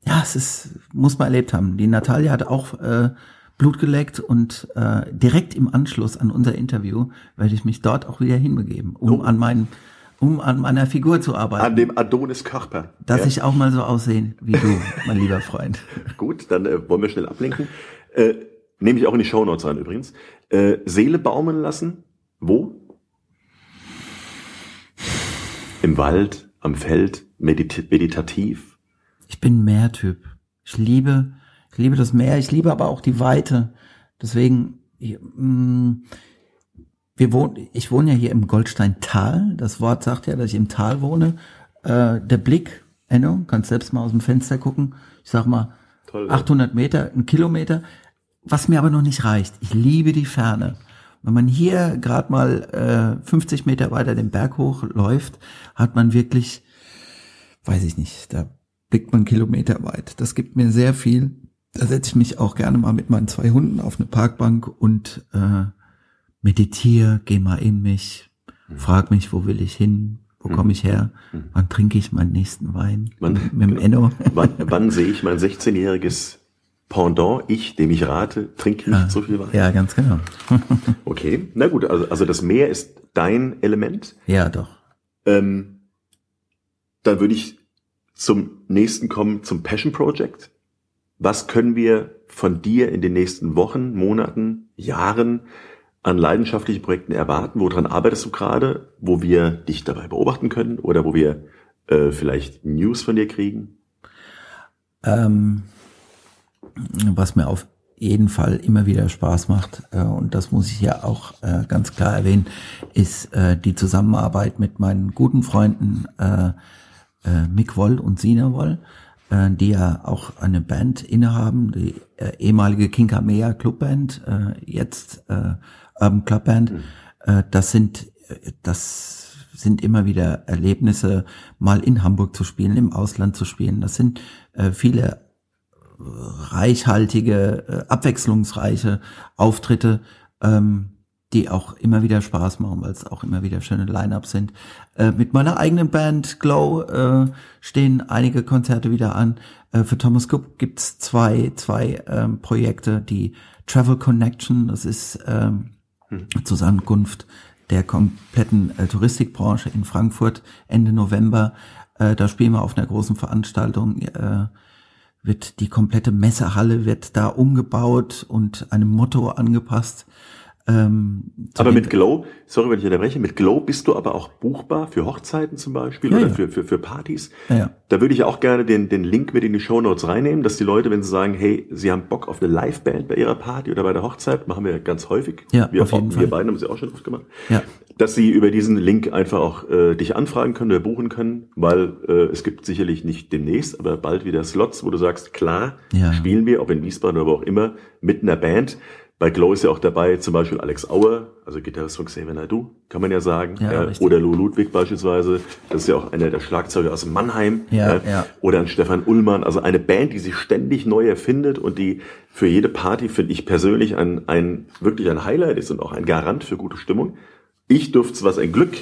ja, es ist muss man erlebt haben. Die Natalia hat auch äh, Blut geleckt und äh, direkt im Anschluss an unser Interview werde ich mich dort auch wieder hinbegeben, um Oh. an meinen um an meiner Figur zu arbeiten, An dem Adonis Körper. dass Ja? ich auch mal so aussehe wie du, mein lieber Freund. <laughs> Gut, dann äh, wollen wir schnell ablenken. Äh, nehme ich auch in die Shownotes rein übrigens. Äh, Seele baumeln lassen. Wo? Im Wald, am Feld, medit meditativ. Ich bin Meertyp. Ich liebe, ich liebe das Meer, ich liebe aber auch die Weite. Deswegen, ich, mh, wir wohnen, ich wohne ja hier im Goldsteintal. Das Wort sagt ja, dass ich im Tal wohne. Äh, der Blick, Enno, kannst selbst mal aus dem Fenster gucken. Ich sag mal, Toll, ja. 800 Meter, ein Kilometer. Was mir aber noch nicht reicht. Ich liebe die Ferne. Wenn man hier gerade mal äh, 50 Meter weiter den Berg hochläuft, hat man wirklich weiß ich nicht, da blickt man Kilometer weit. Das gibt mir sehr viel. Da setze ich mich auch gerne mal mit meinen zwei Hunden auf eine Parkbank und äh, meditiere, gehe mal in mich, frag mich, wo will ich hin, wo komme ich her, wann trinke ich meinen nächsten Wein Wann- mit dem <laughs> Enno. Wann, wann sehe ich mein 16-jähriges Pendant, ich, dem ich rate, trink nicht so viel Wein? Ja, ganz genau. <laughs> Okay, na gut, also, also das Meer ist dein Element. Ja, doch. Ähm, dann würde ich zum nächsten kommen, zum Passion Project. Was können wir von dir in den nächsten Wochen, Monaten, Jahren an leidenschaftlichen Projekten erwarten? Woran arbeitest du gerade? Wo wir dich dabei beobachten können oder wo wir äh, vielleicht News von dir kriegen? Ähm, was mir auf jeden Fall immer wieder Spaß macht, äh, und das muss ich ja auch äh, ganz klar erwähnen, ist äh, die Zusammenarbeit mit meinen guten Freunden äh, äh, Mick Woll und Sina Woll. Äh, die ja auch eine Band innehaben, die äh, ehemalige Kinkamea Clubband, äh, jetzt äh, Urban Clubband. Mhm. Äh, das sind äh, das sind immer wieder Erlebnisse, mal in Hamburg zu spielen, im Ausland zu spielen. Das sind äh, viele reichhaltige, äh, abwechslungsreiche Auftritte, ähm, die auch immer wieder Spaß machen, weil es auch immer wieder schöne Line-Ups sind. Äh, mit meiner eigenen Band Glow äh, stehen einige Konzerte wieder an. Äh, für Thomas Cook gibt's zwei, zwei ähm, Projekte, die Travel Connection, das ist ähm, hm. Zusammenkunft der kompletten äh, Touristikbranche in Frankfurt Ende November. Äh, da spielen wir auf einer großen Veranstaltung. Äh, wird die komplette Messehalle wird da umgebaut und einem Motto angepasst. Ähm, aber mit Glow, sorry, wenn ich unterbreche, mit Glow bist du aber auch buchbar für Hochzeiten zum Beispiel ja, oder ja. Für, für, für Partys. Ja, da würde ich auch gerne den, den Link mit in die Show Notes reinnehmen, dass die Leute, wenn sie sagen, hey, sie haben Bock auf eine Liveband bei ihrer Party oder bei der Hochzeit, machen wir ganz häufig. Ja, wir, auf jeden wir Fall. beiden haben sie auch schon oft gemacht. Ja. Dass sie über diesen Link einfach auch äh, dich anfragen können oder buchen können, weil äh, es gibt sicherlich nicht demnächst, aber bald wieder Slots, wo du sagst, klar, ja. spielen wir, ob in Wiesbaden oder wo auch immer, mit einer Band bei Glow ist ja auch dabei zum Beispiel Alex Auer, also Gitarrist von Xavier Naidoo, kann man ja sagen. Ja, äh, oder Lou Ludwig beispielsweise, das ist ja auch einer der Schlagzeuger aus Mannheim. Ja, äh, ja. Oder ein Stefan Ullmann, also eine Band, die sich ständig neu erfindet und die für jede Party, finde ich persönlich, ein, ein wirklich ein Highlight ist und auch ein Garant für gute Stimmung. Ich durfte, was ein Glück,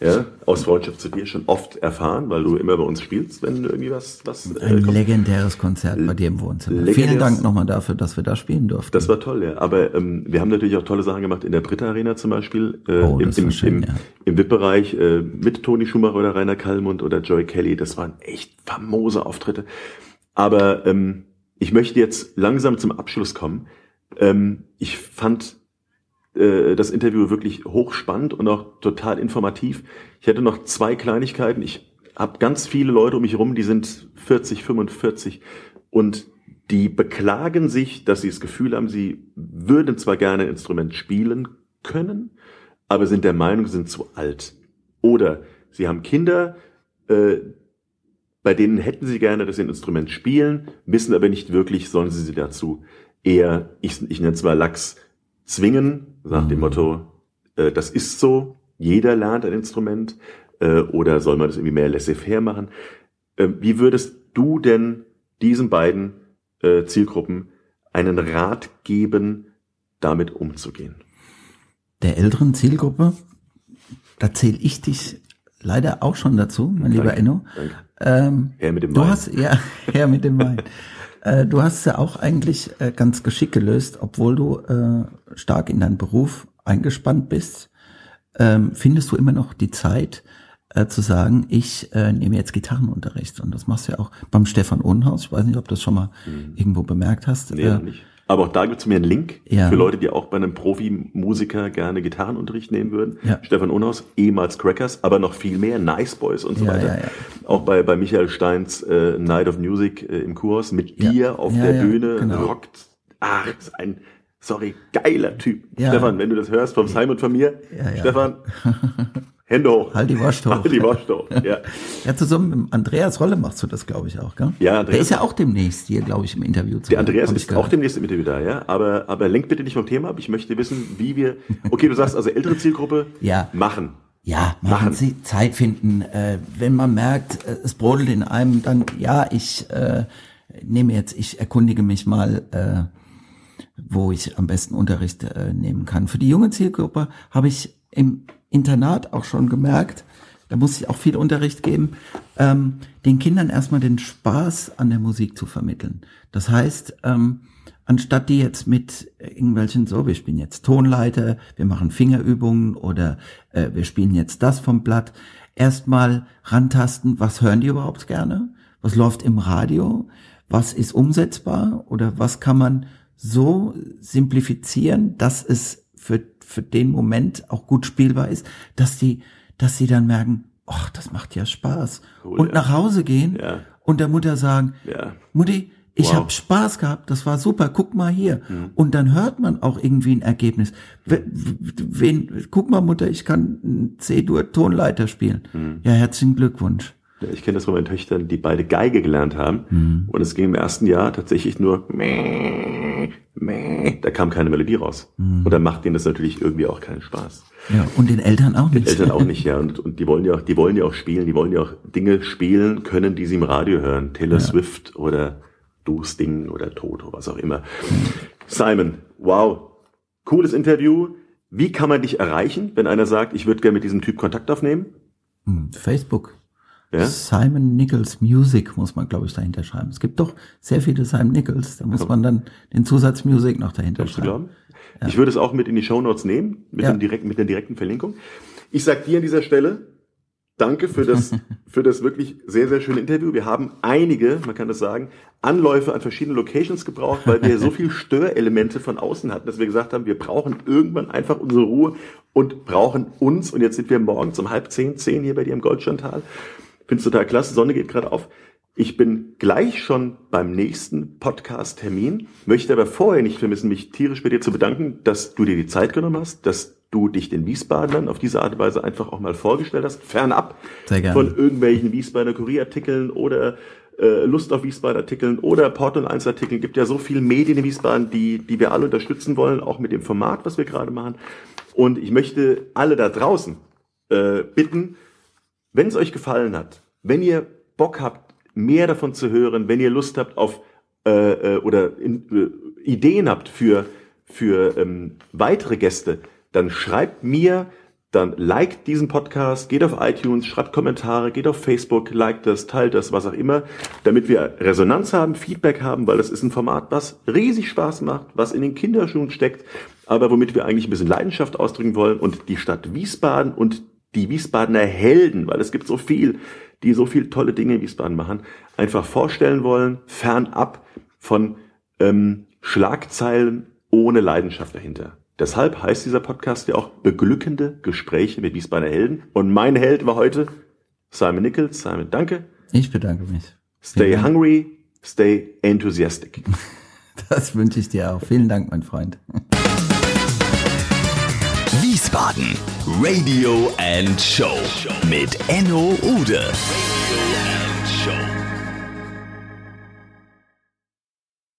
ja, aus Freundschaft zu dir schon oft erfahren, weil du immer bei uns spielst, wenn irgendwie was, was äh, Ein kommt. legendäres Konzert bei dir im Wohnzimmer. Vielen Dank nochmal dafür, dass wir da spielen durften. Das war toll, ja. Aber ähm, wir haben natürlich auch tolle Sachen gemacht in der Britta Arena zum Beispiel, äh, oh, im, im, schön, im, ja. im VIP-Bereich äh, mit Toni Schumacher oder Rainer Kallmund oder Joy Kelly. Das waren echt famose Auftritte. Aber ähm, ich möchte jetzt langsam zum Abschluss kommen. Ähm, ich fand äh, das Interview wirklich hochspannend und auch total informativ. Ich hätte noch zwei Kleinigkeiten. Ich habe ganz viele Leute um mich herum, die sind 40, 45 und die beklagen sich, dass sie das Gefühl haben, sie würden zwar gerne ein Instrument spielen können, aber sind der Meinung, sie sind zu alt. Oder sie haben Kinder, äh, bei denen hätten sie gerne das Instrument spielen, wissen aber nicht wirklich, sollen sie sie dazu eher, ich, ich nenne es mal Lachs, zwingen, nach dem mhm. Motto, äh, das ist so, jeder lernt ein Instrument, äh, oder soll man das irgendwie mehr laissez-faire machen? Äh, wie würdest du denn diesen beiden äh, Zielgruppen einen Rat geben, damit umzugehen? Der älteren Zielgruppe, da zähle ich dich leider auch schon dazu, mein danke, lieber Enno. Ähm, her mit dem du Wein. Hast, ja, <laughs> her mit dem Wein. Äh, du hast es ja auch eigentlich äh, ganz geschickt gelöst, obwohl du äh, stark in deinen Beruf eingespannt bist. Ähm, findest du immer noch die Zeit äh, zu sagen, ich äh, nehme jetzt Gitarrenunterricht? Und das machst du ja auch beim Stefan Ohnhaus. Ich weiß nicht, ob du das schon mal mhm. irgendwo bemerkt hast. Nee, nicht. Aber auch da gibt es mir einen Link ja. für Leute, die auch bei einem Profimusiker gerne Gitarrenunterricht nehmen würden. Ja. Stefan Unhaus, ehemals Crackers, aber noch viel mehr, Nice Boys und so ja, weiter. Auch bei, bei Michael Steins äh, Night of Music äh, im Kurhaus mit dir auf der Bühne genau. rockt. Ach, ist ein sorry, geiler Typ. Stefan, wenn du das hörst vom Simon von mir, Stefan, <laughs> Hände hoch. Halt die. Halt Wurst hoch, <laughs> ja. ja, zusammen mit Andreas Rolle machst du das, glaube ich, auch, gell? Ja, Andreas. Der ist ja auch demnächst hier, glaube ich, im Interview zu Der Andreas ist auch demnächst im Interview da, ja. Aber, aber lenk bitte nicht vom Thema ab. Ich möchte wissen, wie wir, okay, du sagst also ältere Zielgruppe, <laughs> ja. machen. Ja, machen, machen. Sie Zeit finden. Äh, wenn man merkt, äh, es brodelt in einem, dann, ja, ich äh, nehme jetzt, ich erkundige mich mal, äh, wo ich am besten Unterricht äh, nehmen kann. Für die junge Zielgruppe habe ich im Internat auch schon gemerkt, da muss ich auch viel Unterricht geben, ähm, den Kindern erstmal den Spaß an der Musik zu vermitteln. Das heißt, ähm, anstatt die jetzt mit irgendwelchen, so, wir spielen jetzt Tonleiter, wir machen Fingerübungen oder äh, wir spielen jetzt das vom Blatt, erstmal rantasten, was hören die überhaupt gerne? Was läuft im Radio? Was ist umsetzbar? Oder was kann man so simplifizieren, dass es für für den Moment auch gut spielbar ist, dass die, dass sie dann merken, ach, das macht ja Spaß. Cool, und ja. nach Hause gehen ja. und der Mutter sagen, ja. Mutti, ich wow. habe Spaß gehabt, das war super, guck mal hier. Mhm. Und dann hört man auch irgendwie ein Ergebnis. Wen, guck mal, Mutter, ich kann C-Dur Tonleiter spielen. Mhm. Ja, herzlichen Glückwunsch. Ich kenne das von meinen Töchtern, die beide Geige gelernt haben. Mhm. Und es ging im ersten Jahr tatsächlich nur meh, meh. Da kam keine Melodie raus. Mhm. Und dann macht denen das natürlich irgendwie auch keinen Spaß. Ja, und den Eltern auch nicht. Den Eltern auch <laughs> nicht, ja. Und, und die wollen ja auch, die wollen ja auch spielen, die wollen ja auch Dinge spielen können, die sie im Radio hören. Taylor ja. Swift oder Du Sting oder Toto, was auch immer. Simon, wow. Cooles Interview. Wie kann man dich erreichen, wenn einer sagt, ich würde gerne mit diesem Typ Kontakt aufnehmen? Hm, Facebook. Ja? Simon Nichols Music muss man, glaube ich, dahinter schreiben. Es gibt doch sehr viele Simon Nichols. Da muss man dann den Zusatz Music noch dahinter Kannst schreiben. Ja. Ich würde es auch mit in die Show Notes nehmen, mit, ja. dem direkten, mit der direkten Verlinkung. Ich sag dir an dieser Stelle, danke für das, <laughs> für das wirklich sehr, sehr schöne Interview. Wir haben einige, man kann das sagen, Anläufe an verschiedenen Locations gebraucht, weil wir so <laughs> viel Störelemente von außen hatten, dass wir gesagt haben, wir brauchen irgendwann einfach unsere Ruhe und brauchen uns. Und jetzt sind wir morgens um halb zehn, zehn hier bei dir im Goldstandtal Finde es total klasse. Sonne geht gerade auf. Ich bin gleich schon beim nächsten Podcast-Termin, möchte aber vorher nicht vermissen, mich tierisch bei dir zu bedanken, dass du dir die Zeit genommen hast, dass du dich den Wiesbadenern auf diese Art und Weise einfach auch mal vorgestellt hast, fernab von irgendwelchen Wiesbadener Kurierartikeln oder äh, Lust auf Wiesbaden-Artikeln oder Portal 1 Artikeln. Gibt ja so viele Medien in Wiesbaden, die, die wir alle unterstützen wollen, auch mit dem Format, was wir gerade machen. Und ich möchte alle da draußen äh, bitten, wenn es euch gefallen hat, wenn ihr Bock habt, mehr davon zu hören, wenn ihr Lust habt auf äh, äh, oder in, äh, Ideen habt für, für ähm, weitere Gäste, dann schreibt mir, dann liked diesen Podcast, geht auf iTunes, schreibt Kommentare, geht auf Facebook, liked das, teilt das, was auch immer, damit wir Resonanz haben, Feedback haben, weil das ist ein Format, was riesig Spaß macht, was in den Kinderschuhen steckt, aber womit wir eigentlich ein bisschen Leidenschaft ausdrücken wollen und die Stadt Wiesbaden und die Wiesbadener Helden, weil es gibt so viel, die so viel tolle Dinge in Wiesbaden machen, einfach vorstellen wollen, fernab von ähm, Schlagzeilen ohne Leidenschaft dahinter. Deshalb heißt dieser Podcast ja auch beglückende Gespräche mit Wiesbadener Helden. Und mein Held war heute Simon Nichols. Simon, danke. Ich bedanke mich. Stay hungry, stay enthusiastic. <laughs> Das wünsche ich dir auch. Vielen Dank, mein Freund. Wiesbaden Radio and Show mit Enno Ude. Radio and.